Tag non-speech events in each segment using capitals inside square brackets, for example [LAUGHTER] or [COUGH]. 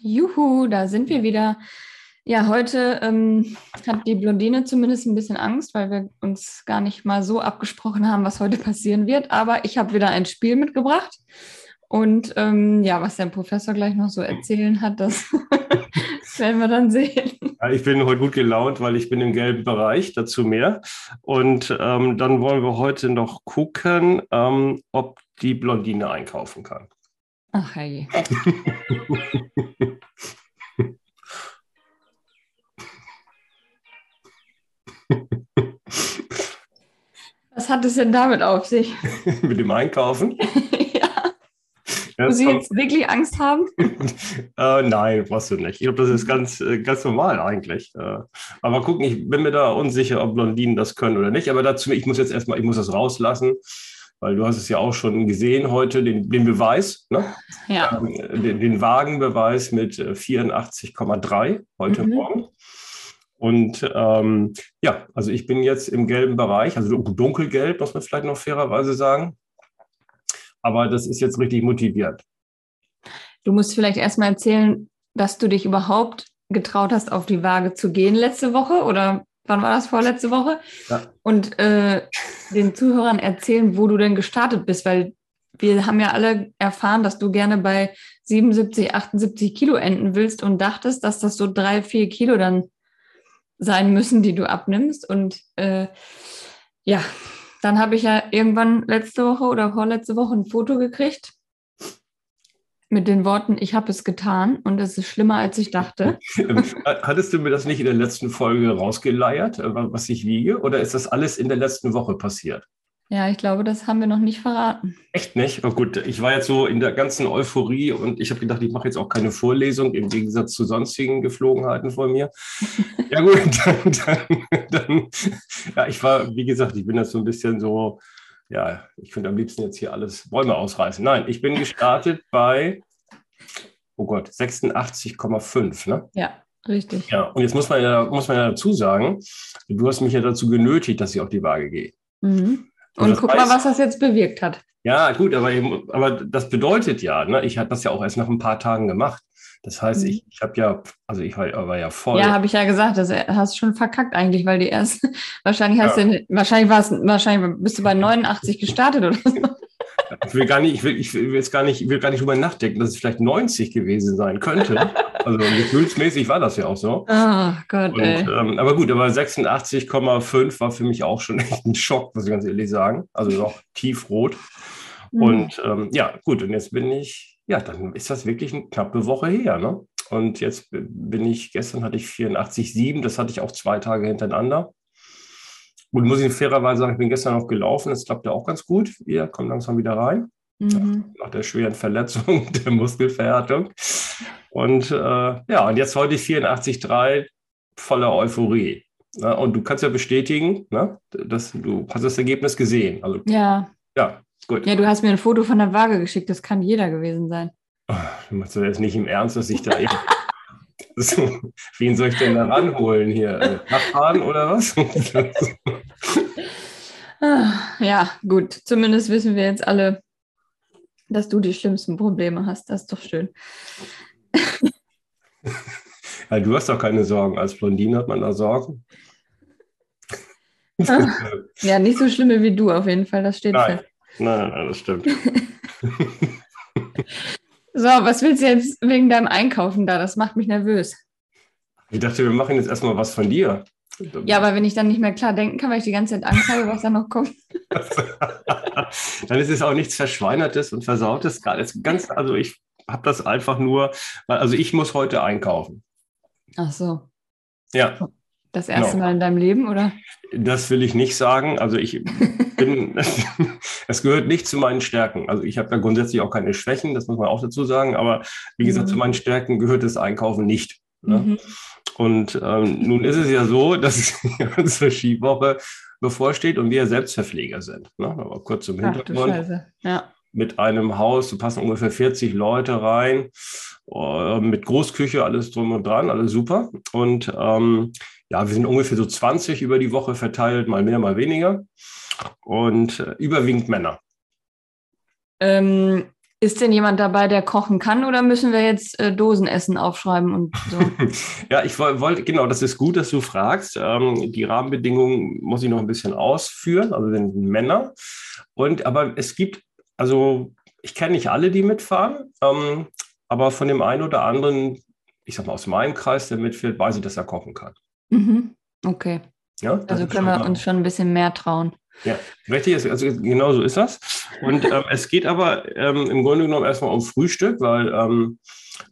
Juhu, da sind wir wieder. Ja, heute ähm, hat die Blondine zumindest ein bisschen Angst, weil wir uns gar nicht mal so abgesprochen haben, was heute passieren wird. Aber ich habe wieder ein Spiel mitgebracht. Und ähm, ja, was der Professor gleich noch so erzählen hat, das [LAUGHS] werden wir dann sehen. Ja, ich bin heute gut gelaunt, weil ich bin im gelben Bereich, dazu mehr. Und ähm, dann wollen wir heute noch gucken, ähm, ob die Blondine einkaufen kann. Ach hey. Was hat es denn damit auf sich? [LAUGHS] Mit dem Einkaufen? [LAUGHS] ja. Muss ich jetzt wirklich Angst haben? [LAUGHS] äh, nein, brauchst du nicht. Ich glaube, das ist ganz, äh, ganz normal eigentlich. Äh, aber gucken, ich bin mir da unsicher, ob Blondinen das können oder nicht. Aber dazu, ich muss jetzt erstmal, ich muss das rauslassen weil du hast es ja auch schon gesehen heute, den, den Beweis, ne? ja. Ähm, den, den, Wagenbeweis mit 84,3 äh, heute mhm. Morgen. Und ähm, ja, also ich bin jetzt im gelben Bereich, also dunkelgelb, muss man vielleicht noch fairerweise sagen. Aber das ist jetzt richtig motiviert. Du musst vielleicht erstmal erzählen, dass du dich überhaupt getraut hast, auf die Waage zu gehen letzte Woche oder wann war das vorletzte Woche? Ja. Und äh, den Zuhörern erzählen, wo du denn gestartet bist, weil wir haben ja alle erfahren, dass du gerne bei 77, 78 Kilo enden willst und dachtest, dass das so drei, vier Kilo dann sein müssen, die du abnimmst. Und äh, ja, dann habe ich ja irgendwann letzte Woche oder vorletzte Woche ein Foto gekriegt mit den Worten, ich habe es getan und es ist schlimmer, als ich dachte. [LAUGHS] Hattest du mir das nicht in der letzten Folge rausgeleiert, äh, was ich wiege? Oder ist das alles in der letzten Woche passiert? Ja, ich glaube, das haben wir noch nicht verraten. Echt nicht? Oh gut, ich war jetzt so in der ganzen Euphorie und ich habe gedacht, ich mache jetzt auch keine Vorlesung im Gegensatz zu sonstigen Geflogenheiten von mir. [LAUGHS] ja gut, [LAUGHS] dann, dann, dann, ja, ich war, wie gesagt, ich bin jetzt so ein bisschen so, ja, ich finde am liebsten jetzt hier alles Bäume ausreißen. Nein, ich bin gestartet bei, oh Gott, 86,5, ne? Ja, richtig. Ja, und jetzt muss man ja, muss man ja dazu sagen, du hast mich ja dazu genötigt, dass ich auf die Waage gehe. Mhm. Und, und guck heißt, mal, was das jetzt bewirkt hat. Ja, gut, aber, eben, aber das bedeutet ja, ne, ich habe das ja auch erst nach ein paar Tagen gemacht. Das heißt, mhm. ich, ich habe ja, also ich war, war, ja voll. Ja, habe ich ja gesagt, das hast du schon verkackt eigentlich, weil die erst, [LAUGHS] wahrscheinlich hast ja. du, wahrscheinlich warst, wahrscheinlich bist du bei [LAUGHS] 89 gestartet oder so. Ich will gar nicht, ich will, ich will jetzt gar nicht, ich will gar nicht drüber nachdenken, dass es vielleicht 90 gewesen sein könnte. Also gefühlsmäßig war das ja auch so. Oh Gott, Und, ey. Ähm, aber gut, aber 86,5 war für mich auch schon [LAUGHS] echt ein Schock, muss ich ganz ehrlich sagen. Also noch tiefrot. Mhm. Und ähm, ja, gut, und jetzt bin ich ja, dann ist das wirklich eine knappe Woche her. Ne? Und jetzt bin ich, gestern hatte ich 84,7, das hatte ich auch zwei Tage hintereinander. Und muss ich fairerweise sagen, ich bin gestern noch gelaufen, das klappt ja auch ganz gut. Wir kommen langsam wieder rein. Mhm. Nach der schweren Verletzung, [LAUGHS] der Muskelverhärtung. Und äh, ja, und jetzt heute 84,3 voller Euphorie. Ne? Und du kannst ja bestätigen, ne? dass du hast das Ergebnis gesehen. Also, ja. Ja, Gut. Ja, du hast mir ein Foto von der Waage geschickt, das kann jeder gewesen sein. Oh, du machst das nicht im Ernst, dass ich da eben. [LAUGHS] so, wen soll ich denn da ranholen hier? Nachfahren oder was? [LAUGHS] Ah, ja, gut. Zumindest wissen wir jetzt alle, dass du die schlimmsten Probleme hast. Das ist doch schön. [LAUGHS] ja, du hast doch keine Sorgen. Als Blondine hat man da Sorgen. ja, nicht so schlimme wie du auf jeden Fall. Das steht Nein. fest. Nein, nein, das stimmt. [LAUGHS] so, was willst du jetzt wegen deinem Einkaufen da? Das macht mich nervös. Ich dachte, wir machen jetzt erstmal was von dir. Ja, aber wenn ich dann nicht mehr klar denken kann, weil ich die ganze Zeit Angst habe, was da noch kommt. [LAUGHS] dann ist es auch nichts Verschweinertes und Versautes. Ganz, also ich habe das einfach nur, weil, also ich muss heute einkaufen. Ach so. Ja. Das erste genau. Mal in deinem Leben, oder? Das will ich nicht sagen. Also ich [LAUGHS] bin, [LAUGHS] es gehört nicht zu meinen Stärken. Also ich habe da grundsätzlich auch keine Schwächen, das muss man auch dazu sagen. Aber wie gesagt, mhm. zu meinen Stärken gehört das Einkaufen nicht. Ne? Mhm. Und ähm, nun ist es ja so, [LAUGHS] dass unsere Skiwoche bevorsteht und wir Selbstverpfleger sind. Ne? Aber kurz zum Hintergrund. Ja. Mit einem Haus, da passen ungefähr 40 Leute rein, äh, mit Großküche, alles drum und dran, alles super. Und ähm, ja, wir sind ungefähr so 20 über die Woche verteilt, mal mehr, mal weniger. Und äh, überwiegend Männer. Ähm, Ist denn jemand dabei, der kochen kann oder müssen wir jetzt äh, Dosenessen aufschreiben und so? [LAUGHS] ja, ich wollte, genau, das ist gut, dass du fragst. Ähm, die Rahmenbedingungen muss ich noch ein bisschen ausführen, also sind Männer. Und aber es gibt, also ich kenne nicht alle, die mitfahren, ähm, aber von dem einen oder anderen, ich sag mal aus meinem Kreis, der mitfährt, weiß ich, dass er kochen kann. Mhm. Okay. Ja, also können wir uns schon ein bisschen mehr trauen. Ja, richtig, also genau so ist das. Und ähm, es geht aber ähm, im Grunde genommen erstmal um Frühstück, weil ähm,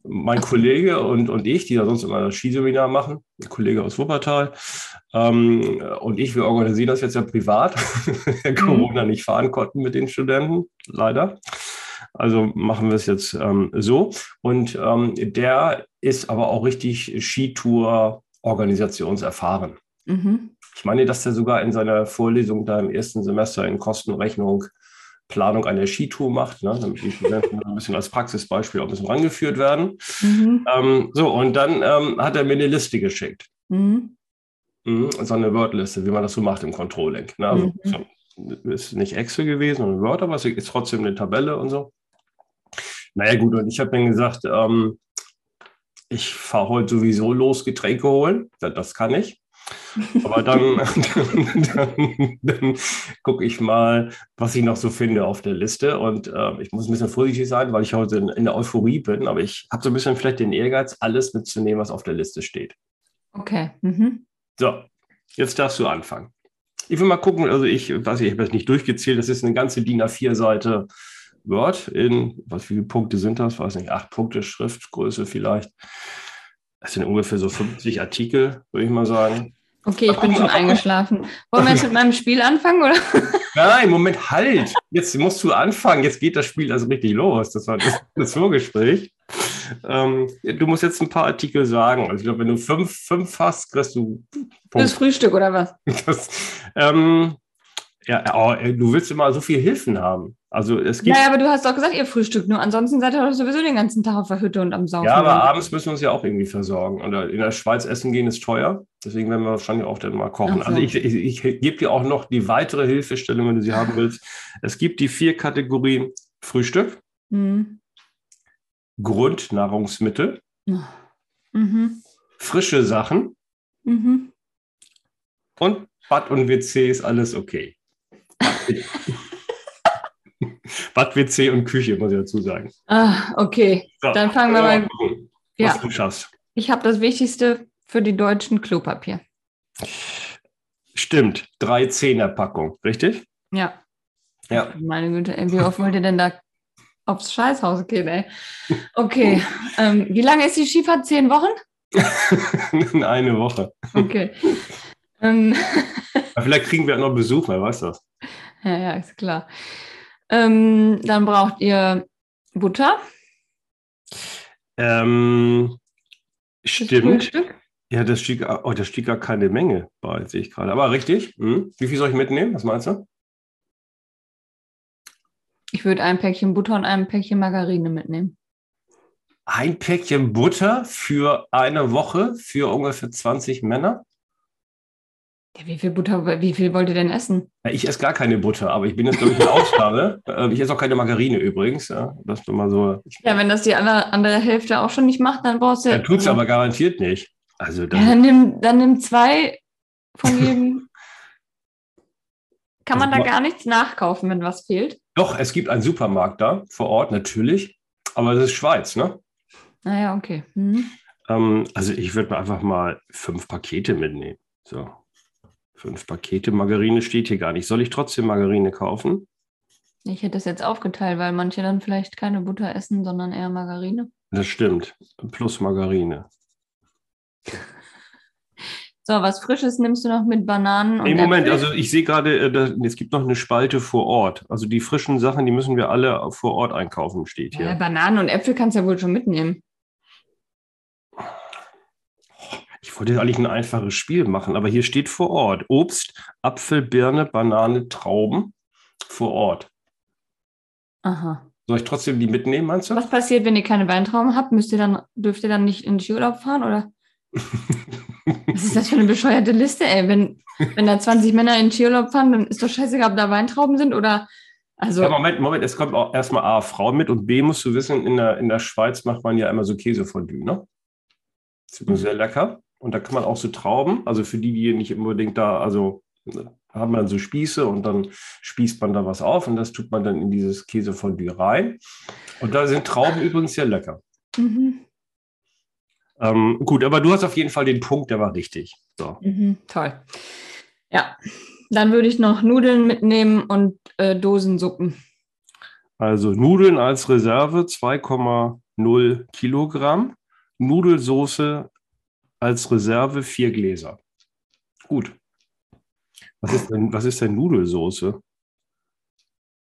mein Kollege und, und ich, die ja sonst immer das Skiseminar machen, ein Kollege aus Wuppertal, ähm, und ich, wir organisieren das jetzt ja privat, [LAUGHS] mhm. Corona nicht fahren konnten mit den Studenten, leider. Also machen wir es jetzt ähm, so. Und ähm, der ist aber auch richtig Skitour-organisationserfahren. Mhm. Ich meine, dass er sogar in seiner Vorlesung da im ersten Semester in Kostenrechnung Planung einer Skitour macht, ne, damit die Studenten ein bisschen als Praxisbeispiel auch ein bisschen rangeführt werden. Mhm. Ähm, so, und dann ähm, hat er mir eine Liste geschickt. Mhm. Mhm, so eine Wordliste, wie man das so macht im Controlling. Ne? Also, mhm. so, ist nicht Excel gewesen, sondern Word, aber es ist trotzdem eine Tabelle und so. Naja, gut, und ich habe dann gesagt, ähm, ich fahre heute sowieso los, Getränke holen. Das kann ich. Aber dann, [LAUGHS] dann, dann, dann gucke ich mal, was ich noch so finde auf der Liste. Und äh, ich muss ein bisschen vorsichtig sein, weil ich heute in, in der Euphorie bin. Aber ich habe so ein bisschen vielleicht den Ehrgeiz, alles mitzunehmen, was auf der Liste steht. Okay. Mhm. So, jetzt darfst du anfangen. Ich will mal gucken, also ich weiß nicht, ich habe das nicht durchgezählt, das ist eine ganze DIN A4-Seite Word in, was, wie viele Punkte sind das? Weiß nicht, acht Punkte Schriftgröße vielleicht. Das sind ungefähr so 50 Artikel, würde ich mal sagen. Okay, ich bin schon eingeschlafen. Wollen wir jetzt mit meinem Spiel anfangen, oder? Nein, Moment, halt. Jetzt musst du anfangen. Jetzt geht das Spiel also richtig los. Das war das, das Vorgespräch. Ähm, du musst jetzt ein paar Artikel sagen. Also ich glaube, wenn du fünf, fünf hast, kriegst du. Punkt. Das Frühstück oder was? [LAUGHS] Das, ähm, ja, oh, du willst immer so viele Hilfen haben. Also es gibt. Naja, aber du hast doch gesagt, ihr frühstückt nur. Ansonsten seid ihr doch sowieso den ganzen Tag auf der Hütte und am Saufen. Ja, aber abends müssen wir uns ja auch irgendwie versorgen. Und in der Schweiz essen gehen ist teuer. Deswegen werden wir wahrscheinlich auch dann mal kochen. So. Also ich, ich, ich gebe dir auch noch die weitere Hilfestellung, wenn du sie haben willst. Es gibt die vier Kategorien Frühstück, mhm. Grundnahrungsmittel, mhm. frische Sachen mhm. und Bad und WC ist alles okay. [LAUGHS] [LAUGHS] Bad, WC und Küche, muss ich dazu sagen. Ah, okay. So, Dann fangen wir mal. Gucken, was ja. du schaffst. Ich habe das Wichtigste für die Deutschen Klopapier. Stimmt, drei Zehnerpackung, richtig? Ja. Ja. Meine Güte, ey, wie oft wollt ihr denn da aufs Scheißhaus gehen, ey? Okay. ähm, wie lange ist die Skifahrt? Zehn Wochen? [LAUGHS] Eine Woche. Okay. Ähm. [LAUGHS] Vielleicht kriegen wir auch noch Besuch, wer weiß das. Ja, ja, ist klar. Ähm, dann braucht ihr Butter. Ähm, stimmt. Ja, das stieg, oh, das stieg gar keine Menge bei, sehe ich gerade. Aber richtig. Hm. Wie viel soll ich mitnehmen? Was meinst du? Ich würde ein Päckchen Butter und ein Päckchen Margarine mitnehmen. Ein Päckchen Butter für eine Woche für ungefähr 20 Männer? Ja, wie viel Butter, wie viel wollt ihr denn essen? Ja, ich esse gar keine Butter, aber ich bin jetzt, glaube ich, eine [LAUGHS] Ausnahme. Ähm, ich esse auch keine Margarine übrigens. Ja, das mal so. ja wenn das die andere, andere Hälfte auch schon nicht macht, dann brauchst du. Ja, tut es aber garantiert nicht. Also dann, ja, dann, nimm, dann nimm zwei von [LAUGHS] jedem. Kann man da gar nichts nachkaufen, wenn was fehlt? Doch, es gibt einen Supermarkt da vor Ort, natürlich. Aber das ist Schweiz, ne? Naja, okay. Mhm. Ähm, also ich würde mir einfach mal fünf Pakete mitnehmen. So. Fünf Pakete Margarine steht hier gar nicht. Soll ich trotzdem Margarine kaufen? Ich hätte es jetzt aufgeteilt, weil manche dann vielleicht keine Butter essen, sondern eher Margarine. Das stimmt. Plus Margarine. So, was Frisches nimmst du noch mit Bananen und. Nee, Moment, Äpfel? also ich sehe gerade, äh, es gibt noch eine Spalte vor Ort. Also die frischen Sachen, die müssen wir alle vor Ort einkaufen, steht hier. Ja, Bananen und Äpfel kannst du ja wohl schon mitnehmen. Ich wollte eigentlich ein einfaches Spiel machen, aber hier steht vor Ort Obst, Apfel, Birne, Banane, Trauben vor Ort. Aha. Soll ich trotzdem die mitnehmen, meinst du? Was passiert, wenn ihr keine Weintrauben habt? Müsst ihr dann, dürft ihr dann nicht in den Skiurlaub fahren, oder? [LAUGHS] Was ist das für eine bescheuerte Liste, ey? Wenn, wenn da 20 Männer in den Skiurlaub fahren, dann ist doch scheißegal, ob da Weintrauben sind oder Also, ja, Moment, Moment, es kommt auch erstmal A, Frau mit und B, musst du wissen, in der, in der Schweiz macht man ja immer so Käsefondue, ne? Das ist mhm. sehr lecker. Und da kann man auch so Trauben, also für die, die nicht unbedingt da, also haben man so Spieße und dann spießt man da was auf und das tut man dann in dieses Käsefondue rein. Und da sind Trauben übrigens sehr lecker. Mhm. Ähm, gut, aber du hast auf jeden Fall den Punkt, der war richtig. So. Mhm, toll. Ja, dann würde ich noch Nudeln mitnehmen und äh, Dosensuppen. Also Nudeln als Reserve 2,0 Kilogramm. Nudelsoße als Reserve 4 Gläser. Gut. Was ist denn, was ist denn Nudelsoße?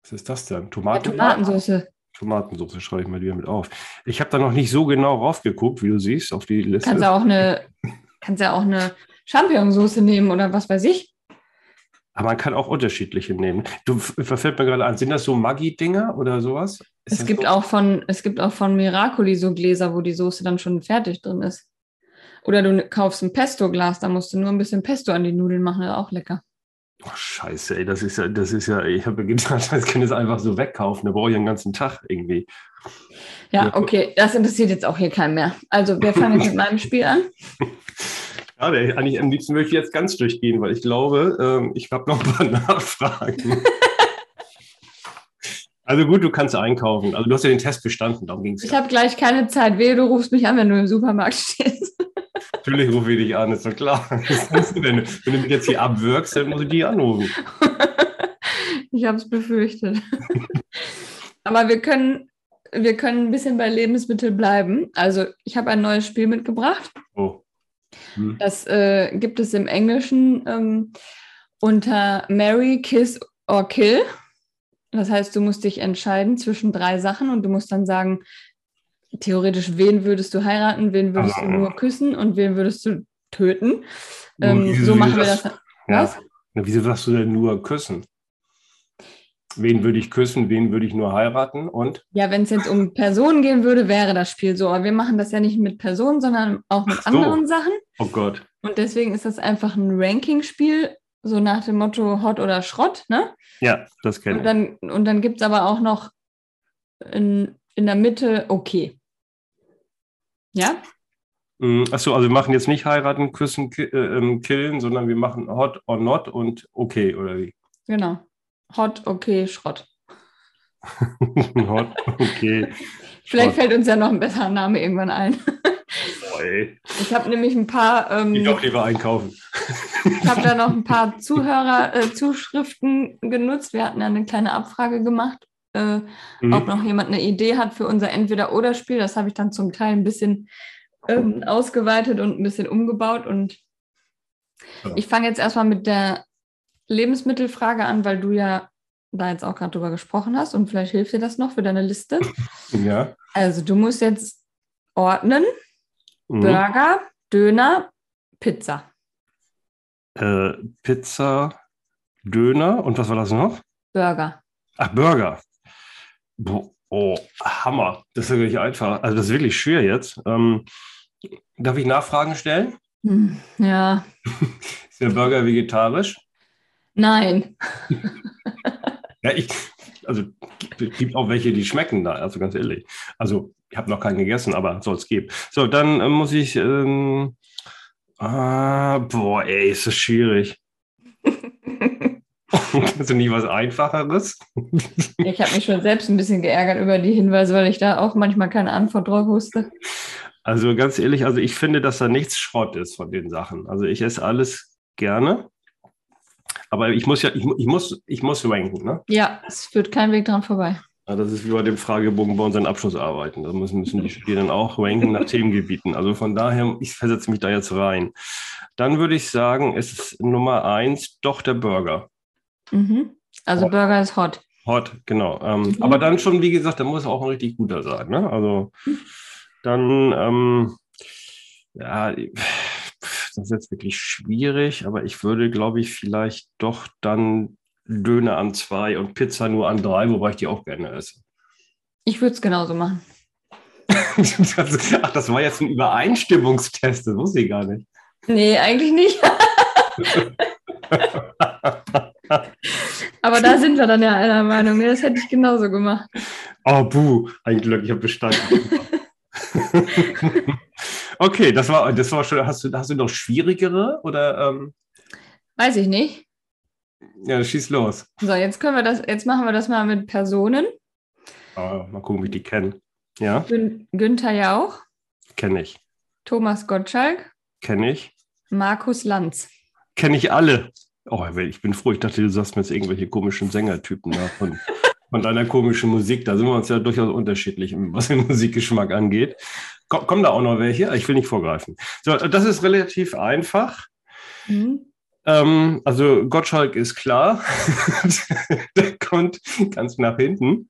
Was ist das denn? Tomaten ja, Tomatensoße. Tomatensoße schreibe ich mal wieder mit auf. Ich habe da noch nicht so genau raufgeguckt, wie du siehst, auf die Liste. Kannst du auch eine, kannst ja auch eine Champignonsauce nehmen oder was weiß ich. Aber man kann auch unterschiedliche nehmen. Du verfällt mir gerade an, sind das so Maggi-Dinger oder sowas? Ist es gibt, so? auch von, es gibt auch von Miracoli so Gläser, wo die Soße dann schon fertig drin ist. Oder du kaufst ein Pesto-Glas, da musst du nur ein bisschen Pesto an die Nudeln machen, das ist auch lecker. Oh, scheiße, ey, das ist ja, das ist ja, ich habe gedacht, [LAUGHS] das kann es einfach so wegkaufen, da brauche ich einen ganzen Tag irgendwie. Ja, okay, das interessiert jetzt auch hier keinen mehr. Also, wir fangen jetzt mit [LAUGHS] meinem Spiel an. Ja, eigentlich am liebsten möchte ich jetzt ganz durchgehen, weil ich glaube, ähm, ich habe noch ein paar [LAUGHS] Nachfragen. also gut, du kannst einkaufen. Also du hast ja den Test bestanden, darum ging es. Ich ja. habe gleich keine Zeit. Wehe, du rufst mich an, wenn du im Supermarkt stehst. Natürlich rufe ich dich an, ist doch klar. [LAUGHS] Was du denn? Wenn du mich jetzt hier abwirkst, dann muss ich dich anrufen. [LAUGHS] ich habe es befürchtet. [LAUGHS] Aber wir können, wir können ein bisschen bei Lebensmitteln bleiben. Also ich habe ein neues Spiel mitgebracht. Oh. Hm. Das äh, gibt es im Englischen ähm, unter Marry, Kiss or Kill. Das heißt, du musst dich entscheiden zwischen drei Sachen und du musst dann sagen, theoretisch, wen würdest du heiraten, wen würdest du nur küssen und wen würdest du töten. Ähm, wieso, so machen wir das. das was? Ja. Wieso sagst du denn nur küssen? Wen würde ich küssen, wen würde ich nur heiraten und? Ja, wenn es jetzt um Personen gehen würde, wäre das Spiel so. Aber wir machen das ja nicht mit Personen, sondern auch mit so. anderen Sachen. Oh Gott. Und deswegen ist das einfach ein Ranking-Spiel, so nach dem Motto Hot oder Schrott, ne? Ja, das kenne ich. Dann, und dann gibt es aber auch noch in, in der Mitte okay. Ja? Mm, Achso, also wir machen jetzt nicht heiraten, küssen, äh, ähm, killen, sondern wir machen hot or not und okay, oder wie? Genau. Hot, okay, Schrott. [LAUGHS] hot, okay. [LAUGHS] Vielleicht fällt uns ja noch ein besserer Name irgendwann ein. Boy. Ich habe nämlich ein paar. Ähm, ich doch lieber einkaufen. ich habe da noch ein paar [LAUGHS] Zuhörer-Zuschriften äh, genutzt. Wir hatten ja eine kleine Abfrage gemacht äh, mhm. ob noch jemand eine Idee hat für unser Entweder-Oder-Spiel. Das habe ich dann zum Teil ein bisschen ähm, ausgeweitet und ein bisschen umgebaut. Und ja. ich fange jetzt erstmal mit der Lebensmittelfrage an, weil du ja da jetzt auch gerade drüber gesprochen hast und vielleicht hilft dir das noch für deine Liste. [LAUGHS] Ja. Also du musst jetzt ordnen: mhm. Burger, Döner, Pizza. Äh, Pizza, Döner und was war das noch? Burger. Ach, Burger. Oh, Hammer. Das ist ja wirklich einfach. Also das ist wirklich schwer jetzt. Ähm, darf ich Nachfragen stellen? Hm, ja. [LAUGHS] ist der Burger vegetarisch? Nein. [LAUGHS] ja, ich, also es gibt auch welche, die schmecken da, also ganz ehrlich. Also ich habe noch keinen gegessen, aber soll es geben. So, dann äh, muss ich. Ähm, ah, boah, ey, ist das schwierig. [LAUGHS] [LAUGHS] Du nicht was Einfacheres? ich habe mich schon selbst ein bisschen geärgert über die Hinweise, weil ich da auch manchmal keine Antwort drauf wusste. Also ganz ehrlich, also ich finde, dass da nichts Schrott ist von den Sachen. Also ich esse alles gerne. Aber ich muss ja, ich, ich muss, ich muss ranken, ne? Ja, es führt kein Weg dran vorbei. Ja, das ist wie bei dem Fragebogen bei unseren Abschlussarbeiten. Da müssen, müssen die Studierenden auch ranken nach Themengebieten. Also von daher, ich versetze mich da jetzt rein. Dann würde ich sagen, es ist Nummer eins doch der Burger. Mhm. Also hot. Burger ist hot. Hot, genau. Ähm, mhm. Aber dann schon, wie gesagt, da muss auch ein richtig guter sein. Ne? Also dann, ähm, ja, das ist jetzt wirklich schwierig, aber ich würde, glaube ich, vielleicht doch dann Döner an zwei und Pizza nur an drei, wobei ich die auch gerne esse. Ich würde es genauso machen. [LAUGHS] Ach, das war jetzt ein Übereinstimmungstest, das wusste ich gar nicht. Nee, eigentlich nicht. [LAUGHS] Aber da sind wir dann ja einer Meinung. Ne? Das hätte ich genauso gemacht. Oh, buh, ein Glück, ich habe bestanden. [LAUGHS] okay, das war, das war schon. Hast du, hast du noch schwierigere oder? Ähm? Weiß ich nicht. Ja, schieß los. So, jetzt können wir das, jetzt machen wir das mal mit Personen. Oh, mal gucken, wie die kenne. Ja. Gün Günther Jauch. Kenne ich. Thomas Gottschalk. Kenne ich. Markus Lanz. Kenne ich alle. Oh, ich bin froh, ich dachte, du sagst mir jetzt irgendwelche komischen Sängertypen da von, von deiner komischen Musik. Da sind wir uns ja durchaus unterschiedlich, was den [LAUGHS] Musikgeschmack angeht. Komm, kommen da auch noch welche? Ich will nicht vorgreifen. So, das ist relativ einfach. Mhm. Ähm, also Gottschalk ist klar. [LAUGHS] der kommt ganz nach hinten.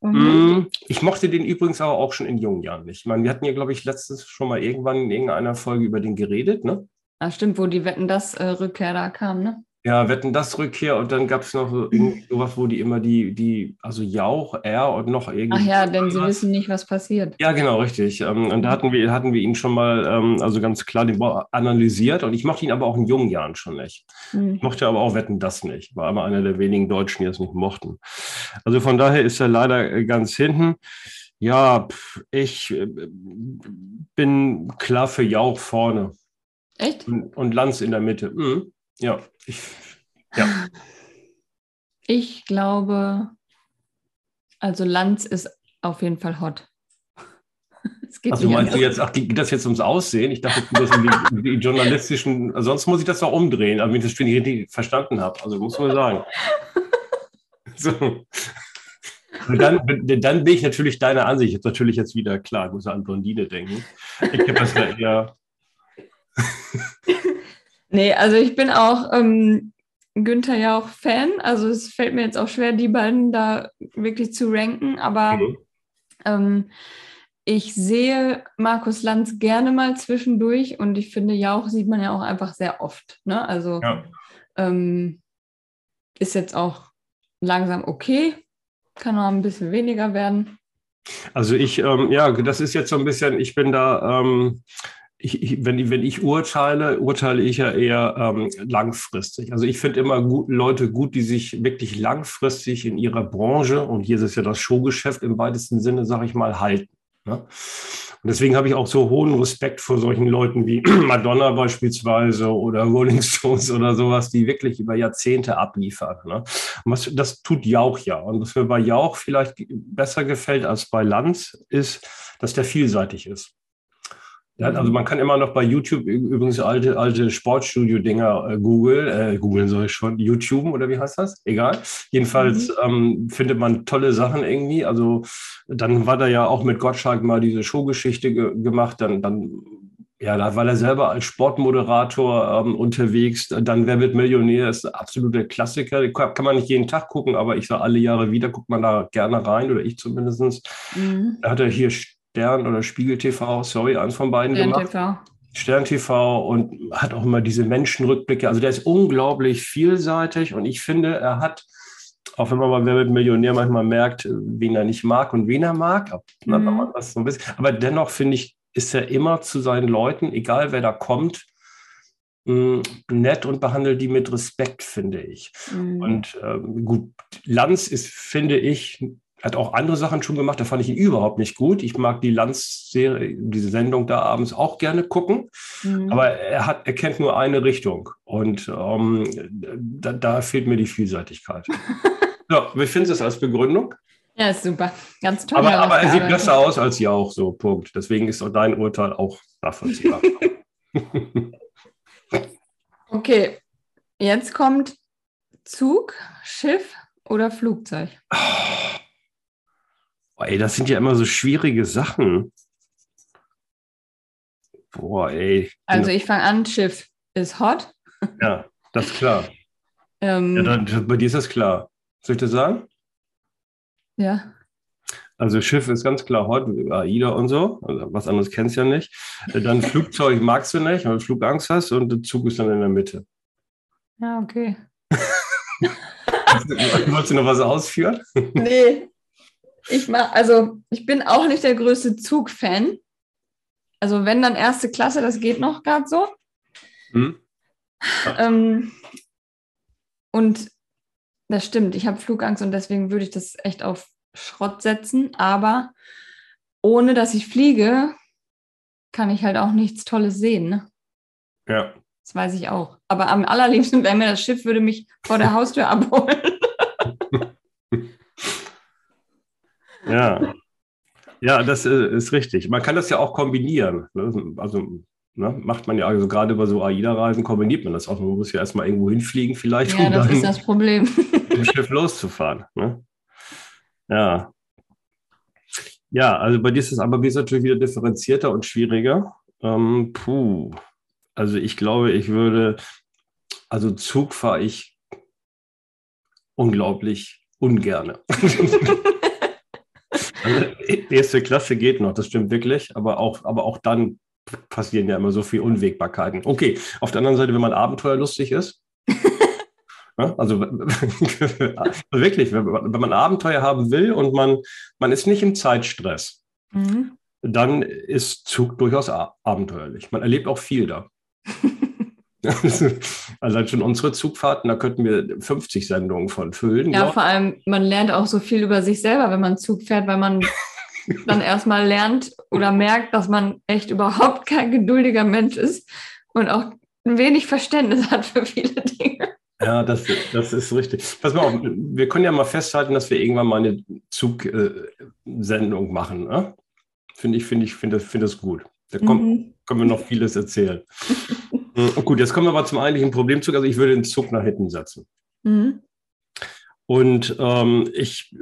Mhm. Mm, ich mochte den übrigens aber auch schon in jungen Jahren nicht. Ich meine, wir hatten ja, glaube ich, letztes schon mal irgendwann in irgendeiner Folge über den geredet, ne? Ah, stimmt, wo die Wetten das äh, Rückkehr da kam, ne? Ja, Wetten das Rückkehr und dann gab es noch so sowas, wo die immer die, die, also Jauch, er und noch irgendwie. Ach ja, denn sie wissen nicht, was passiert. Ja, genau, richtig. Ähm, und da hatten wir, hatten wir ihn schon mal, ähm, also ganz klar den analysiert und ich mochte ihn aber auch in jungen Jahren schon nicht. Mhm. Ich mochte aber auch Wetten das nicht. War immer einer der wenigen Deutschen, die es nicht mochten. Also von daher ist er leider äh, ganz hinten. Ja, ich äh, bin klar für Jauch vorne. Echt? Und, und Lanz in der Mitte. Mhm. Ja, ich, ja. Ich glaube, also Lanz ist auf jeden Fall hot. [LAUGHS] Also meinst du jetzt, ach, geht das jetzt ums Aussehen? Ich dachte, das sind die, die journalistischen, sonst muss ich das doch umdrehen, aber wenn ich das richtig verstanden habe. Also muss man sagen. [LAUGHS] So. dann, dann bin ich natürlich deiner Ansicht. Jetzt natürlich jetzt wieder klar, ich muss an Blondine denken. Ich habe das ja eher. [LAUGHS] Nee, also ich bin auch ähm, Günther ja auch Fan. Also es fällt mir jetzt auch schwer, die beiden da wirklich zu ranken. Aber mhm. ähm, ich sehe Markus Lanz gerne mal zwischendurch und ich finde, Jauch sieht man ja auch einfach sehr oft. Ne? Also ja. ähm, ist jetzt auch langsam okay, kann noch ein bisschen weniger werden. Also ich, ähm, ja, das ist jetzt so ein bisschen, ich bin da, ähm, ich, ich, wenn, wenn ich urteile, urteile ich ja eher ähm, langfristig. Also ich finde immer gut, Leute gut, die sich wirklich langfristig in ihrer Branche, und hier ist es ja das Showgeschäft im weitesten Sinne, sage ich mal, halten. Ne? Und deswegen habe ich auch so hohen Respekt vor solchen Leuten wie [CLEARS THROAT] Madonna beispielsweise oder Rolling Stones oder sowas, die wirklich über Jahrzehnte abliefern. Ne? Was, das tut Jauch ja. Und was mir bei Jauch vielleicht besser gefällt als bei Lanz, ist, dass der vielseitig ist. Ja, also man kann immer noch bei YouTube übrigens alte, alte Sportstudio-Dinger äh, googeln, äh, googeln soll ich schon, YouTube oder wie heißt das? Egal. Jedenfalls mhm. ähm, findet man tolle Sachen irgendwie. Also dann war da ja auch mit Gottschalk mal diese Showgeschichte ge gemacht, dann, dann ja, da war er selber als Sportmoderator ähm, unterwegs. Dann Wer wird Millionär ist ein absoluter Klassiker. Kann man nicht jeden Tag gucken, aber ich sage alle Jahre wieder, guckt man da gerne rein oder ich zumindest. Mhm. Da hat er hier Stern oder Spiegel TV, sorry, eins von beiden Stern gemacht. TV. Stern TV und hat auch immer diese Menschenrückblicke. Also der ist unglaublich vielseitig und ich finde, er hat, auch wenn man mal Wer wird Millionär manchmal merkt, wen er nicht mag und wen er mag, mhm. so aber dennoch finde ich, ist er immer zu seinen Leuten, egal wer da kommt, nett und behandelt die mit Respekt, finde ich. Mhm. Und ähm, gut, Lanz ist, finde ich, hat auch andere Sachen schon gemacht, da fand ich ihn überhaupt nicht gut. Ich mag die Lanz-Serie, diese Sendung da abends auch gerne gucken, mhm. aber er, hat, er kennt nur eine Richtung und ähm, da, da, fehlt mir die Vielseitigkeit. [LAUGHS] so, wie findest du es als Begründung? Ja, ist super. Ganz toll. Aber, aber er sieht besser aus als Jauch, so Punkt. Deswegen ist auch dein Urteil auch nachvollziehbar. [LAUGHS] okay, jetzt kommt Zug, Schiff oder Flugzeug. [SIGHS] Boah, ey, das sind ja immer so schwierige Sachen. Boah, ey. Also ich fange an, Schiff ist hot. Ja, das ist klar. ähm, ja, dann, bei dir ist das klar. Soll ich das sagen? Ja. Also Schiff ist ganz klar hot, AIDA und so. Also was anderes kennst du ja nicht. Dann [LAUGHS] Flugzeug magst du nicht, weil du Flugangst hast und der Zug ist dann in der Mitte. Ja, okay. [LAUGHS] Wolltest du noch was ausführen? Nee, ich mach, also ich bin auch nicht der größte Zugfan. Also wenn dann erste Klasse, das geht noch gerade so. Hm. Ähm, und das stimmt. Ich habe Flugangst und deswegen würde ich das echt auf Schrott setzen. Aber ohne dass ich fliege, kann ich halt auch nichts Tolles sehen. Ne? Ja. Das weiß ich auch. Aber am allerliebsten wäre mir das Schiff, würde mich vor der Haustür abholen. [LAUGHS] ja. Ja, das ist richtig. Man kann das ja auch kombinieren. Ne? Also ne, macht man ja, also gerade über so AIDA-Reisen kombiniert man das auch. Man muss ja erstmal irgendwo hinfliegen, vielleicht, ja, um das ist das Problem. [LAUGHS] dem Schiff loszufahren. Ne? Ja. Ja, also bei dir ist es aber wie natürlich wieder differenzierter und schwieriger. Ähm, puh. Also ich glaube, ich würde, also Zug fahre ich unglaublich ungerne. [LAUGHS] also [LAUGHS] erste Klasse geht noch, das stimmt wirklich, aber auch, aber auch dann passieren ja immer so viele Unwägbarkeiten. Okay, auf der anderen Seite, wenn man abenteuerlustig ist, [LAUGHS] also [LAUGHS] wirklich, wenn man Abenteuer haben will und man, man ist nicht im Zeitstress, mhm. dann ist Zug durchaus abenteuerlich. Man erlebt auch viel da. [LAUGHS] also schon unsere Zugfahrten, da könnten wir 50 Sendungen von füllen. Ja, vor allem, man lernt auch so viel über sich selber, wenn man Zug fährt, weil man [LAUGHS] dann erstmal lernt oder merkt, dass man echt überhaupt kein geduldiger Mensch ist und auch ein wenig Verständnis hat für viele Dinge. Ja, das, das ist richtig. Pass mal auf, wir können ja mal festhalten, dass wir irgendwann mal eine Zugsendung machen. Ne? Finde ich, finde ich, finde find das gut. Da kommt, mhm. können wir noch vieles erzählen. [LAUGHS] Mhm, gut, jetzt kommen wir aber zum eigentlichen Problemzug. Also ich würde den Zug nach hinten setzen. Mhm. Und ähm, ich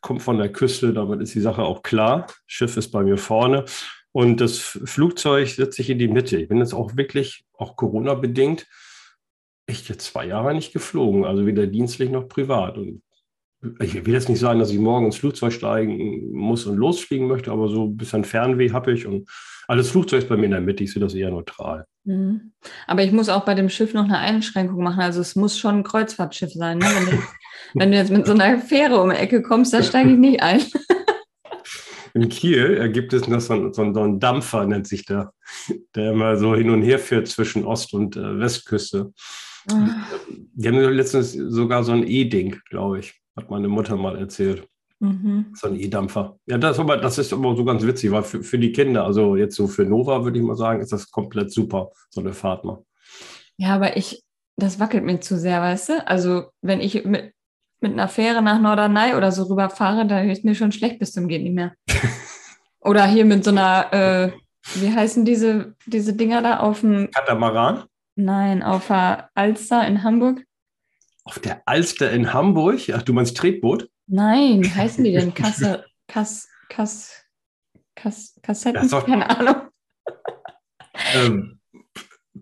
komme von der Küste, damit ist die Sache auch klar. Schiff ist bei mir vorne und das Flugzeug setze ich in die Mitte. Ich bin jetzt auch wirklich, auch Corona-bedingt, echt jetzt zwei Jahre nicht geflogen, also weder dienstlich noch privat. Und ich will jetzt nicht sagen, dass ich morgen ins Flugzeug steigen muss und losfliegen möchte, aber so ein bisschen Fernweh habe ich und alles Flugzeug ist bei mir in der Mitte, ich sehe das eher neutral. Mhm. Aber ich muss auch bei dem Schiff noch eine Einschränkung machen. Also es muss schon ein Kreuzfahrtschiff sein. Ne? Wenn, du, [LAUGHS] wenn, du, jetzt mit so einer Fähre um die Ecke kommst, da steige ich nicht ein. [LAUGHS] In Kiel gibt es noch so einen, so einen, Dampfer, nennt sich der, der immer so hin und her fährt zwischen Ost- und äh, Westküste. Die haben letztens sogar so ein E-Ding, glaube ich, hat meine Mutter mal erzählt. Mhm. So ein E-Dampfer. Ja, das, aber, das ist aber so ganz witzig, weil für, für die Kinder, also jetzt so für Nova würde ich mal sagen, ist das komplett super, so eine Fahrt mal. Ja, aber ich, das wackelt mir zu sehr, weißt du? Also, wenn ich mit, mit einer Fähre nach Norderney oder so rüberfahre, da ist mir schon schlecht bis zum Geht nicht mehr. [LAUGHS] oder hier mit so einer, äh, wie heißen diese, diese Dinger da auf dem. Katamaran? Nein, auf der Alster in Hamburg. Auf der Alster in Hamburg? Ach, du meinst Tretboot? Nein, wie heißen die denn? Kasse, Kass, Kass, Kass, Kassetten? Keine Ahnung. Ähm,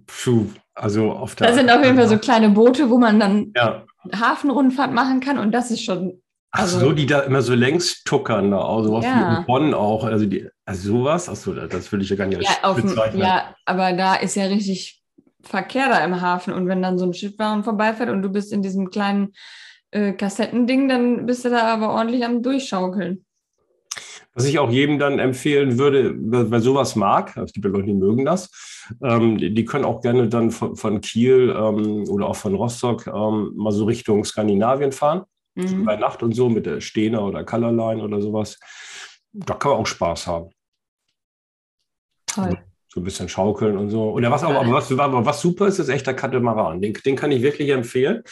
puh, also auf der. Da sind auf jeden Fall so kleine Boote, wo man dann ja. Hafenrundfahrt machen kann und das ist schon. Also, Ach so, die da immer so längs tuckern, da, auch sowas ja. wie in Bonn auch. Also, die, also sowas, achso, das würde ich ja gar nicht ja, auf bezeichnen. Ja, aber da ist ja richtig Verkehr da im Hafen. Und wenn dann so ein Schiffbahn vorbeifährt und du bist in diesem kleinen äh, Kassettending, dann bist du da aber ordentlich am Durchschaukeln. Was ich auch jedem dann empfehlen würde, wer sowas mag, es gibt ja Leute, die mögen das, ähm, die können auch gerne dann von, von Kiel ähm, oder auch von Rostock ähm, mal so Richtung Skandinavien fahren, mhm. bei Nacht und so mit der Stehner oder Colorline oder sowas. Da kann man auch Spaß haben. Toll so ein bisschen schaukeln und so. Oder was, aber, was, was super ist, ist echter Katamaran. Den, den kann ich wirklich empfehlen.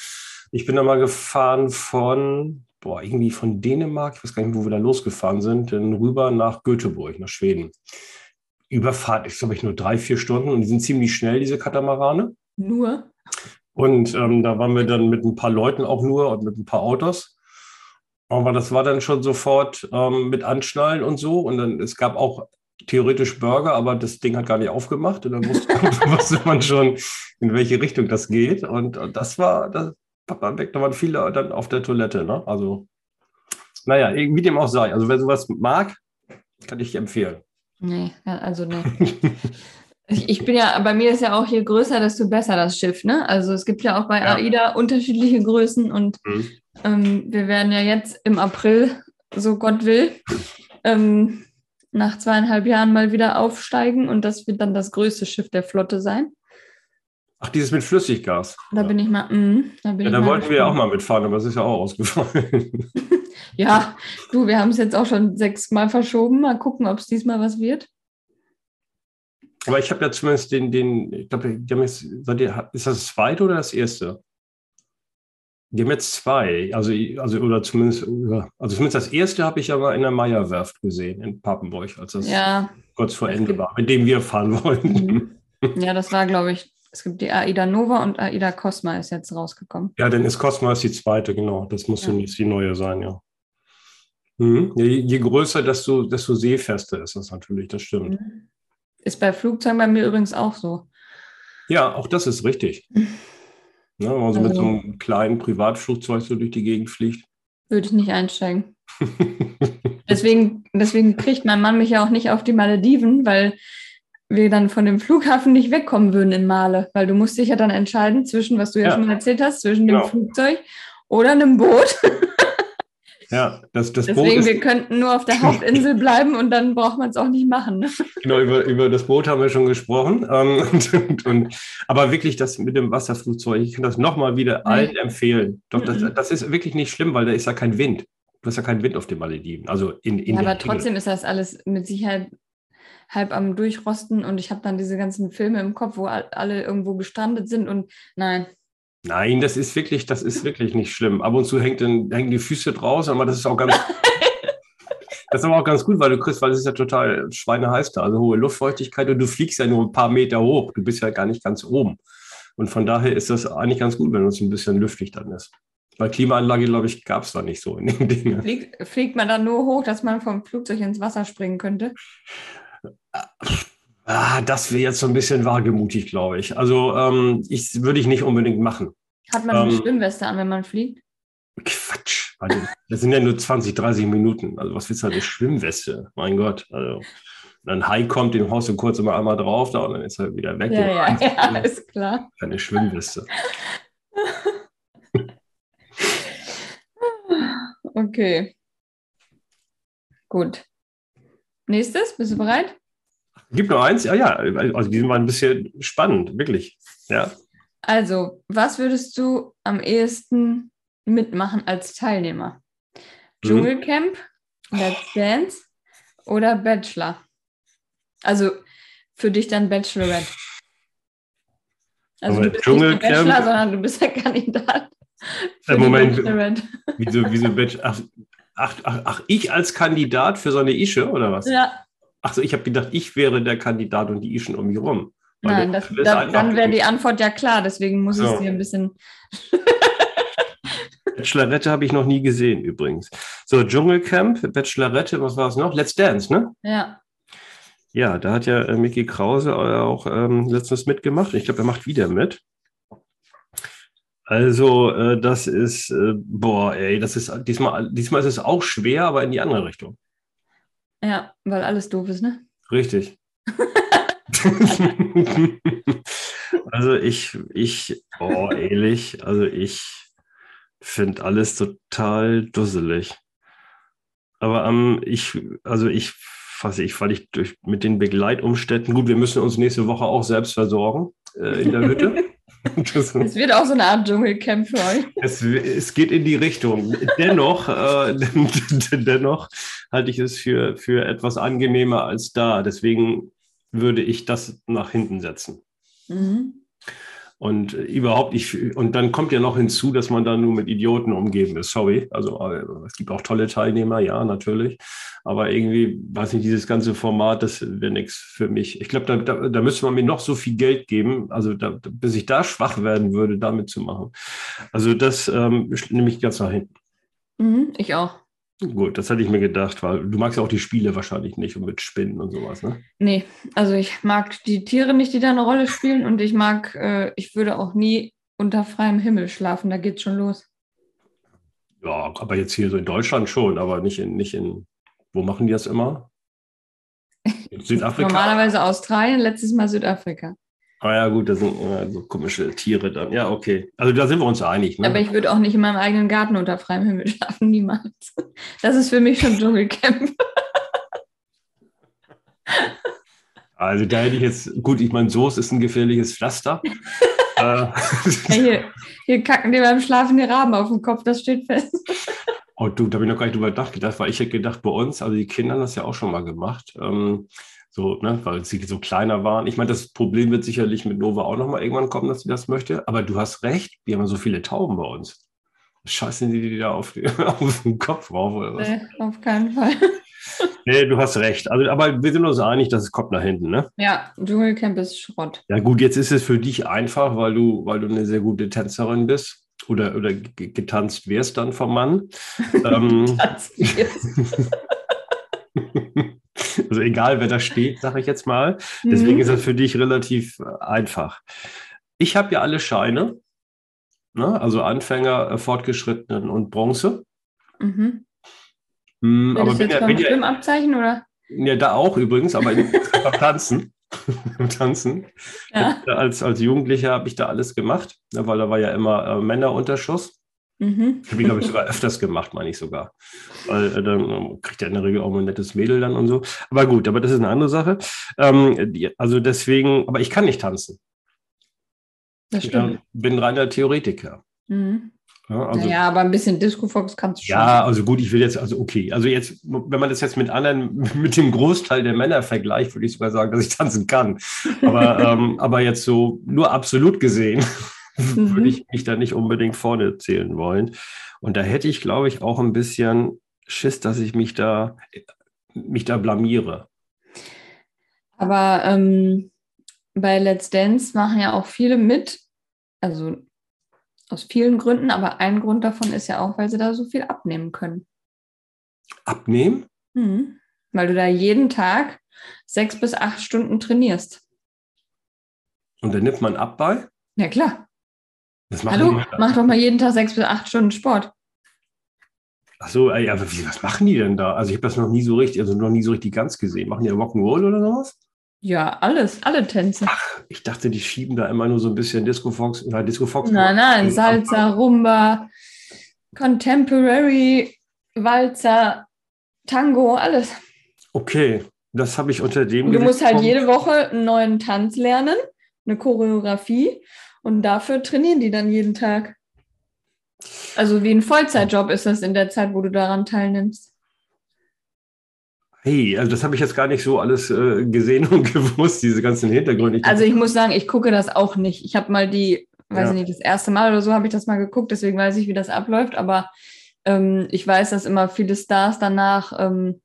Ich bin da mal gefahren von, boah, irgendwie von Dänemark, ich weiß gar nicht, wo wir da losgefahren sind, dann rüber nach Göteborg, nach Schweden. Überfahrt ist, glaube ich, nur drei, vier Stunden und die sind ziemlich schnell, diese Katamarane. Nur? Und ähm, da waren wir dann mit ein paar Leuten auch nur und mit ein paar Autos. Aber das war dann schon sofort ähm, mit Anschnallen und so. Und dann, es gab auch theoretisch Burger, aber das Ding hat gar nicht aufgemacht und dann wusste, wusste [LAUGHS] man schon, in welche Richtung das geht. Und, und das war, das, da waren viele dann auf der Toilette. Ne? Also, naja, wie dem auch sei. Also, wer sowas mag, kann ich empfehlen. Nee, also nee. [LAUGHS] ich bin ja, bei mir ist ja auch je größer, desto besser das Schiff, ne? Also es gibt ja auch bei ja. AIDA unterschiedliche Größen und mhm. ähm, wir werden ja jetzt im April, so Gott will, ähm, nach zweieinhalb Jahren mal wieder aufsteigen und das wird dann das größte Schiff der Flotte sein. Ach, dieses mit Flüssiggas. Da ja. bin ich mal. Mh, da bin ja, da wollten wir ja auch mal mitfahren, aber es ist ja auch ausgefallen. [LAUGHS] ja, du, wir haben es jetzt auch schon sechsmal verschoben. Mal gucken, ob es diesmal was wird. Aber ich habe ja zumindest den, den, ich glaube, die haben jetzt, ist das das zweite oder das erste? Die haben jetzt zwei, also, also oder zumindest, also zumindest das erste habe ich aber in der Meierwerft gesehen, in Papenburg, als das ja, kurz vor Ende war, mit dem wir fahren wollten. Mhm. Ja, das war, glaube ich, es gibt die AIDA Nova und AIDA Cosma ist jetzt rausgekommen. Ja, dann ist Cosma ist die zweite, genau. Das muss ja. die neue sein, ja. Mhm. Je, je, größer, desto, desto seefester ist das natürlich, das stimmt. Mhm. Ist bei Flugzeugen bei mir übrigens auch so. Ja, auch das ist richtig. [LAUGHS] Ne, wenn man so also, mit so einem kleinen Privatflugzeug so durch die Gegend fliegt. Würde ich nicht einsteigen. [LAUGHS] deswegen, deswegen kriegt mein Mann mich ja auch nicht auf die Malediven, weil wir dann von dem Flughafen nicht wegkommen würden in Male, weil du musst dich ja dann entscheiden zwischen, was du ja, ja schon erzählt hast, zwischen dem genau. Flugzeug oder einem Boot. [LAUGHS] Ja, das, das Deswegen, Boot ist, wir könnten nur auf der [LAUGHS] Hauptinsel bleiben und dann braucht man es auch nicht machen. [LAUGHS] Genau, über, über das Boot haben wir schon gesprochen. Ähm, und, und, aber wirklich das mit dem Wasserflugzeug, ich kann das nochmal wieder allen empfehlen. Doch, das, das ist wirklich nicht schlimm, weil da ist ja kein Wind. Du hast ja keinen Wind auf den Malediven. Also in, in ja, aber trotzdem ist das alles mit Sicherheit halb am Durchrosten und ich habe dann diese ganzen Filme im Kopf, wo alle irgendwo gestrandet sind und nein, Nein, das ist wirklich, das ist wirklich nicht schlimm. Ab und zu hängt dann, hängen die Füße draußen, aber das ist auch ganz, [LAUGHS] das ist aber auch ganz gut, weil du kriegst, weil es ist ja total schweineheiß da, also hohe Luftfeuchtigkeit und du fliegst ja nur ein paar Meter hoch. Du bist ja gar nicht ganz oben. Und von daher ist das eigentlich ganz gut, wenn es ein bisschen lüftig dann ist. Weil Klimaanlage, glaube ich, gab es da nicht so in den Dingen. Fliegt, fliegt man dann nur hoch, dass man vom Flugzeug ins Wasser springen könnte? Ah, das wäre jetzt so ein bisschen wagemutig, glaube ich. Also ähm, ich würde ich nicht unbedingt machen. Hat man eine ähm, Schwimmweste an, wenn man fliegt? Quatsch. Also, das sind ja nur 20, 30 Minuten. Also was willst du eine Schwimmweste? Mein Gott. Also ein Hai kommt, den haust du kurz immer einmal drauf da und dann ist er wieder weg. Ja, ja, ja, ist klar. Keine Schwimmweste. [LAUGHS] okay. Gut. Nächstes, bist du bereit? Gibt noch eins? Ja, ja. Also die sind mal ein bisschen spannend, wirklich. Ja. Also, was würdest du am ehesten mitmachen als Teilnehmer? Mhm. Dschungelcamp, Let's Dance oder Bachelor? Also für dich dann Bachelorette. Also Aber du bist nicht der Bachelor, sondern du bist der Kandidat. Für Moment, wieso, wieso Bachelor? Ach, ach, ach, ach, ich als Kandidat für so eine Ische oder was? Ja. Achso, ich habe gedacht, ich wäre der Kandidat und die Ischen um mich rum. Nein, das, da, dann wäre die Antwort ja klar, deswegen muss so. ich sie ein bisschen. [LAUGHS] Bachelorette habe ich noch nie gesehen übrigens. So, Dschungelcamp, Bachelorette, was war es noch? Let's Dance, ne? Ja. Ja, da hat ja äh, Mickey Krause auch ähm, letztens mitgemacht. Ich glaube, er macht wieder mit. Also, äh, das ist, äh, boah, ey, das ist diesmal, diesmal ist es auch schwer, aber in die andere Richtung. Ja, weil alles doof ist, ne? Richtig. [LAUGHS] also ich, ich, oh, ehrlich, also ich finde alles total dusselig. Aber ähm, ich, also ich fasse ich, weil ich durch, mit den Begleitumständen, gut, wir müssen uns nächste Woche auch selbst versorgen äh, in der Hütte. [LAUGHS] [LAUGHS] Es wird auch so eine Art Dschungelcamp für euch. Es, es geht in die Richtung. Dennoch, äh, [LAUGHS] dennoch halte ich es für, für etwas angenehmer als da. Deswegen würde ich das nach hinten setzen. Mhm. Und überhaupt nicht, und dann kommt ja noch hinzu, dass man da nur mit Idioten umgeben ist. Sorry. Also äh, es gibt auch tolle Teilnehmer, ja, natürlich. Aber irgendwie, weiß nicht, dieses ganze Format, das wäre nichts für mich. Ich glaube, da, da, da müsste man mir noch so viel Geld geben, also da, bis ich da schwach werden würde, damit zu machen. Also das ähm, nehme ich ganz nach hinten. Mhm, ich auch. Gut, das hatte ich mir gedacht, weil du magst ja auch die Spiele wahrscheinlich nicht und mit Spinnen und sowas, ne? Nee, also ich mag die Tiere nicht, die da eine Rolle spielen und ich mag, äh, ich würde auch nie unter freiem Himmel schlafen, da geht's schon los. Ja, aber jetzt hier so in Deutschland schon, aber nicht in, nicht in, wo machen die das immer? In [LAUGHS] Südafrika? Normalerweise Australien, letztes Mal Südafrika. Ah ja, gut, das sind äh, so komische Tiere dann. Ja, okay. Also da sind wir uns einig. Ne? Aber ich würde auch nicht in meinem eigenen Garten unter freiem Himmel [LAUGHS] schlafen, niemals. Das ist für mich schon Dschungelcamp. [LAUGHS] Also da hätte ich jetzt, gut, ich meine, Soße ist ein gefährliches Pflaster. [LAUGHS] ja, hier, hier, kacken dir beim Schlafen die Raben auf den Kopf, das steht fest. Oh du, da habe ich noch gar nicht drüber nachgedacht, weil ich hätte gedacht, bei uns, also die Kinder haben das ja auch schon mal gemacht. Ähm, so, ne, weil sie so kleiner waren. Ich meine, das Problem wird sicherlich mit Nova auch nochmal irgendwann kommen, dass sie das möchte. Aber du hast recht, wir haben so viele Tauben bei uns. Scheißen die die da auf, [LAUGHS] auf den Kopf rauf oder was? Nee, auf keinen Fall. [LAUGHS] Nee, du hast recht. Also, aber wir sind uns einig, dass es kommt nach hinten, ne? Ja, Dschungelcamp ist Schrott. Ja, gut, jetzt ist es für dich einfach, weil du, weil du eine sehr gute Tänzerin bist oder, oder getanzt wirst dann vom Mann. [LAUGHS] ähm, also egal, wer da steht, sage ich jetzt mal. Deswegen mhm. ist das für dich relativ äh, einfach. Ich habe ja alle Scheine, ne? also Anfänger, äh, Fortgeschrittenen und Bronze. Mhm. Hm, aber bin, ja, bin ja, Schwimmabzeichen oder? Ja, da auch übrigens, aber beim Tanzen. [LAUGHS] Tanzen. Ja. Als, als Jugendlicher habe ich da alles gemacht, ne, weil da war ja immer äh, Männerunterschuss. Mhm. Habe ich, glaube ich, sogar öfters gemacht, meine ich sogar. Weil äh, dann ähm, kriegt er in der Regel auch mal ein nettes Mädel dann und so. Aber gut, aber das ist eine andere Sache. Ähm, die, also deswegen, aber ich kann nicht tanzen. Das stimmt. Ich bin reiner Theoretiker. Mhm. Ja, also, naja, aber ein bisschen Disco Fox kannst du schon. Ja, also gut, ich will jetzt, also okay. Also jetzt, wenn man das jetzt mit anderen, [LAUGHS] mit dem Großteil der Männer vergleicht, würde ich sogar sagen, dass ich tanzen kann. Aber, [LAUGHS] ähm, aber jetzt so nur absolut gesehen, mhm. würde ich mich da nicht unbedingt vorne zählen wollen. Und da hätte ich, glaube ich, auch ein bisschen Schiss, dass ich mich da, mich da blamiere. Aber ähm, bei Let's Dance machen ja auch viele mit. Also aus vielen Gründen, aber ein Grund davon ist ja auch, weil sie da so viel abnehmen können. Abnehmen? Mhm. Weil du da jeden Tag sechs bis acht Stunden trainierst. Und dann nimmt man ab bei? Ja, klar. Hallo, mach doch mal jeden Tag sechs bis acht Stunden Sport. Ach so, ey, aber was machen die denn da? Also ich habe das noch nie so richtig, also noch nie so richtig ganz gesehen. Machen die Rock'n'Roll oder sowas? Ja, alles, alle Tänze. Ach, ich dachte, die schieben da immer nur so ein bisschen Disco Fox, na, Disco Fox. Nein, nein, Salsa, Rumba, Contemporary, Walzer, Tango, alles. Okay, das habe ich unter dem. Du musst halt jede Woche einen neuen Tanz lernen, eine Choreografie und dafür trainieren die dann jeden Tag. Also wie ein Vollzeitjob ist das in der Zeit, wo du daran teilnimmst. Hey, also das habe ich jetzt gar nicht so alles äh, gesehen [LAUGHS] und gewusst, diese ganzen Hintergründe. Ich also ich muss sagen, ich gucke das auch nicht. Ich habe mal die, weiß ja. ich nicht, das erste Mal oder so habe ich das mal geguckt, deswegen weiß ich, wie das abläuft. Aber ähm, ich weiß, dass immer viele Stars danach ähm,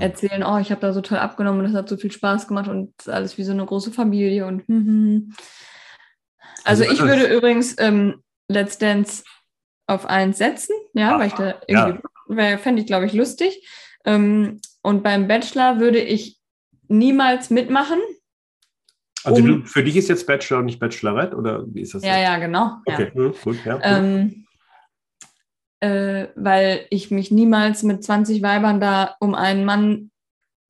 erzählen, oh, ich habe da so toll abgenommen und das hat so viel Spaß gemacht und alles wie so eine große Familie und hm, hm. Also, also ich würde übrigens ähm, Let's Dance auf eins setzen, ja, Ach, weil ich da irgendwie, ja. fände ich, glaube ich, lustig. Ähm, und beim Bachelor würde ich niemals mitmachen. Also um, du, für dich ist jetzt Bachelor und nicht Bachelorette oder wie ist das? Ja, jetzt? ja, genau. Okay, ja. Hm, gut, ja. Ähm, äh, weil ich mich niemals mit 20 Weibern da um einen Mann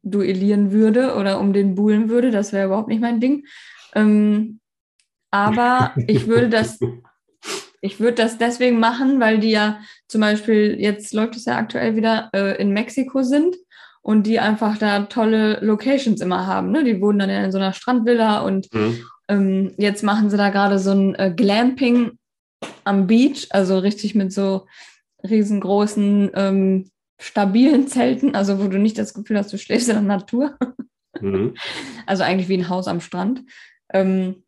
duellieren würde oder um den buhlen würde. Das wäre überhaupt nicht mein Ding. Ähm, aber ich würde das, [LAUGHS] ich würde das deswegen machen, weil die ja zum Beispiel, jetzt läuft es ja aktuell wieder, äh, in Mexiko sind und die einfach da tolle Locations immer haben. Ne? Die wohnen dann in so einer Strandvilla und mhm. ähm, jetzt machen sie da gerade so ein äh, Glamping am Beach, also richtig mit so riesengroßen, ähm, stabilen Zelten, also wo du nicht das Gefühl hast, du schläfst in der Natur. Mhm. [LAUGHS] Also eigentlich wie ein Haus am Strand. Ähm,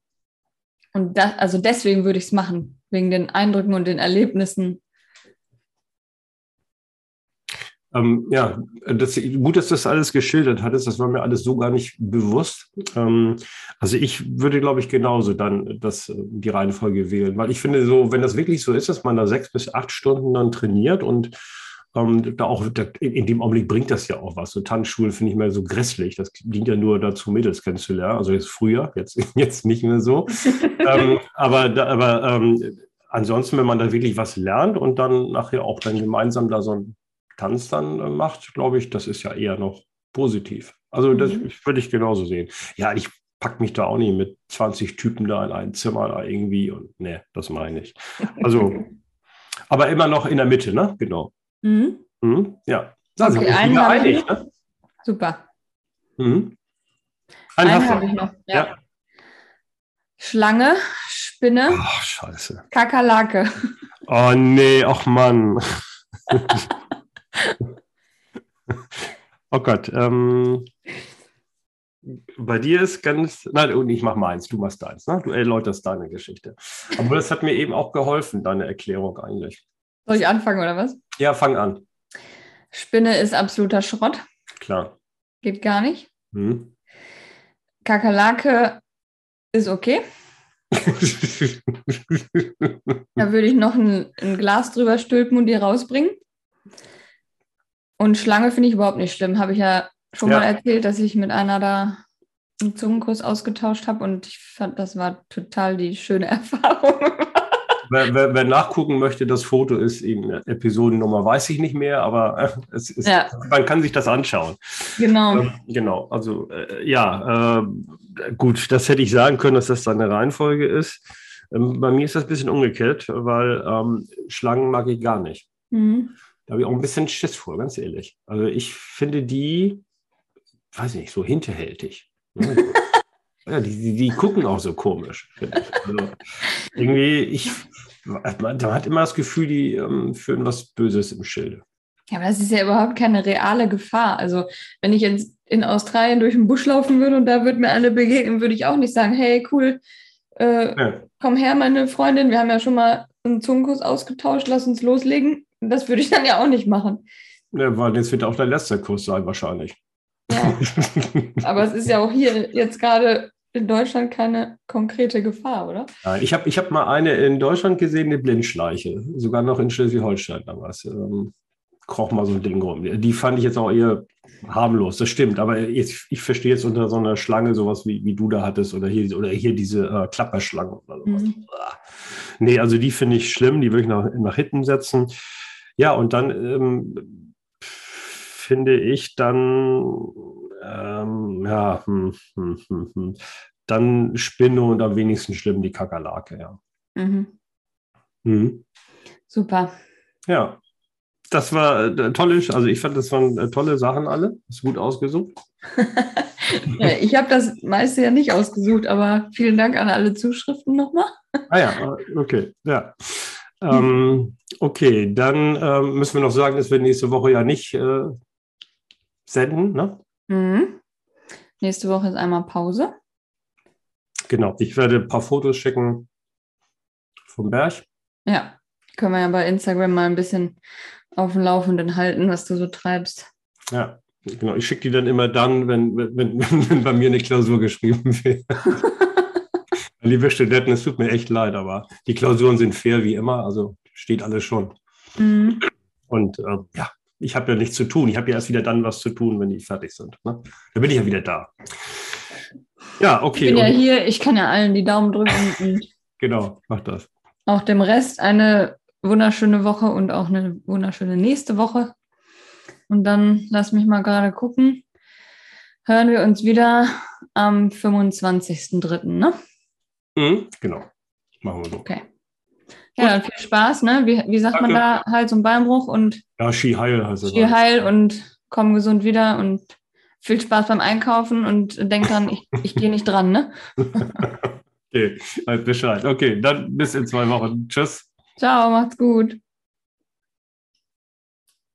und das, also deswegen würde ich es machen, wegen den Eindrücken und den Erlebnissen Ähm, ja, das, gut, dass du das alles geschildert hattest. Das war mir alles so gar nicht bewusst. Ähm, also ich würde, glaube ich, genauso dann das, die Reihenfolge wählen, weil ich finde, so, wenn das wirklich so ist, dass man da sechs bis acht Stunden dann trainiert und ähm, da auch da, in dem Augenblick bringt das ja auch was. So Tanzschulen finde ich mal so grässlich. Das dient ja nur dazu, Mädels kennenzulernen. Also jetzt früher, jetzt, [LAUGHS] jetzt nicht mehr so. ähm, [LAUGHS] aber da, aber ähm, ansonsten, wenn man da wirklich was lernt und dann nachher auch dann gemeinsam da so ein Tanz dann äh, macht, glaube ich, das ist ja eher noch positiv. Also das mhm. würde ich genauso sehen. Ja, ich packe mich da auch nicht mit 20 Typen da in ein Zimmer da irgendwie und ne, das meine ich. Also, [LAUGHS] aber immer noch in der Mitte, ne? Genau. Mhm. Mhm. Ja. Da sind wir einig, ne? Super. Mhm. Einen, einen habe ich noch. Ja. ja. Schlange, Spinne. Ach, scheiße. Kakerlake. Oh nee, ach Mann. [LAUGHS] oh Gott. Ähm, bei dir ist ganz, nein, ich mach meins, du machst deins, ne? Du erläuterst deine Geschichte. Aber das hat mir eben auch geholfen, deine Erklärung eigentlich. Soll ich anfangen oder was? Ja, fang an. Spinne ist absoluter Schrott. Klar. Geht gar nicht. Hm. Kakerlake ist okay. [LAUGHS] da würde ich noch ein, ein, Glas drüber stülpen und die rausbringen. Und Schlange finde ich überhaupt nicht schlimm. Habe ich ja schon ja. mal erzählt, dass ich mit einer da einen Zungenkuss ausgetauscht habe und ich fand, das war total die schöne [LAUGHS] Erfahrung. Wer, wer, wer, nachgucken möchte, das Foto ist in Episodennummer, weiß ich nicht mehr, aber äh, es ist, ja. man kann sich das anschauen. Genau. Ähm, genau, also äh, ja, äh, gut, das hätte ich sagen können, dass das seine Reihenfolge ist. Ähm, bei mir ist das ein bisschen umgekehrt, weil ähm, Schlangen mag ich gar nicht. Mhm. Da habe ich auch ein bisschen Schiss vor, ganz ehrlich. Also ich finde die, weiß nicht, so hinterhältig. [LAUGHS] ja, die, die, die, gucken auch so komisch. Also irgendwie, ich, man, hat immer das Gefühl, die ähm, führen was Böses im Schilde. Ja, aber das ist ja überhaupt keine reale Gefahr. Also, wenn ich jetzt in Australien durch den Busch laufen würde und da würde mir eine begegnen, würde ich auch nicht sagen, hey, cool, äh, ja. komm her, meine Freundin, wir haben ja schon mal einen Zungenkuss ausgetauscht, lass uns loslegen. Das würde ich dann ja auch nicht machen. Ja, weil jetzt wird auch der letzte Kuss sein, wahrscheinlich. Ja. [LAUGHS] aber es ist ja auch hier jetzt gerade in Deutschland keine konkrete Gefahr, oder? Nein, ich habe ich hab mal eine in Deutschland gesehen, eine Blindschleiche, sogar noch in Schleswig-Holstein damals. Ähm, kroch mal so ein Ding rum. Die fand ich jetzt auch eher harmlos, das stimmt. Aber jetzt, ich verstehe jetzt unter so einer Schlange sowas wie, wie du da hattest oder hier, oder hier diese äh, Klapperschlange oder sowas. Mhm. Nee, also die finde ich schlimm, die würde ich nach, nach hinten setzen. Ja, und dann ähm, finde ich dann, ähm, ja, hm, hm, hm, hm, dann Spinne und am wenigsten schlimm die Kakerlake, ja. Mhm. Mhm. Super. Ja, das war äh, tolle, also ich fand, das waren äh, tolle Sachen alle. Ist gut ausgesucht. [LAUGHS] ich habe das meiste ja nicht ausgesucht, aber vielen Dank an alle Zuschriften nochmal. [LAUGHS] ah ja, okay, ja. Ähm, okay, dann ähm, müssen wir noch sagen, dass wir nächste Woche ja nicht äh, senden, ne? Mhm. Nächste Woche ist einmal Pause. Genau, ich werde ein paar Fotos schicken vom Berg. Ja, können wir ja bei Instagram mal ein bisschen auf dem Laufenden halten, was du so treibst. Ja, genau. Ich schicke die dann immer dann, wenn, wenn, wenn, [LAUGHS] bei mir eine Klausur geschrieben wird. [LAUGHS] Liebe Studenten, es tut mir echt leid, aber die Klausuren sind fair wie immer, also steht alles schon. Mhm. Und äh, ja, ich habe ja nichts zu tun. Ich habe ja erst wieder dann was zu tun, wenn die fertig sind. Ne? Da bin ich ja wieder da. Ja, okay. Ich bin ja hier, ich kann ja allen die Daumen drücken. [LAUGHS] genau, mach das. Auch dem Rest eine wunderschöne Woche und auch eine wunderschöne nächste Woche. Und dann lass mich mal gerade gucken. Hören wir uns wieder am 25.03., ne? Mhm, genau. Machen wir so. Okay. Ja, dann viel Spaß, ne? Wie, wie sagt Danke. man da? Hals- und Beinbruch und. Ja, Ski heil also. Ski heil und komm gesund wieder und viel Spaß beim Einkaufen und denk dran, ich, ich gehe nicht dran, ne? [LAUGHS] okay, halt Bescheid. Okay, dann bis in zwei Wochen. Tschüss. Ciao, macht's gut.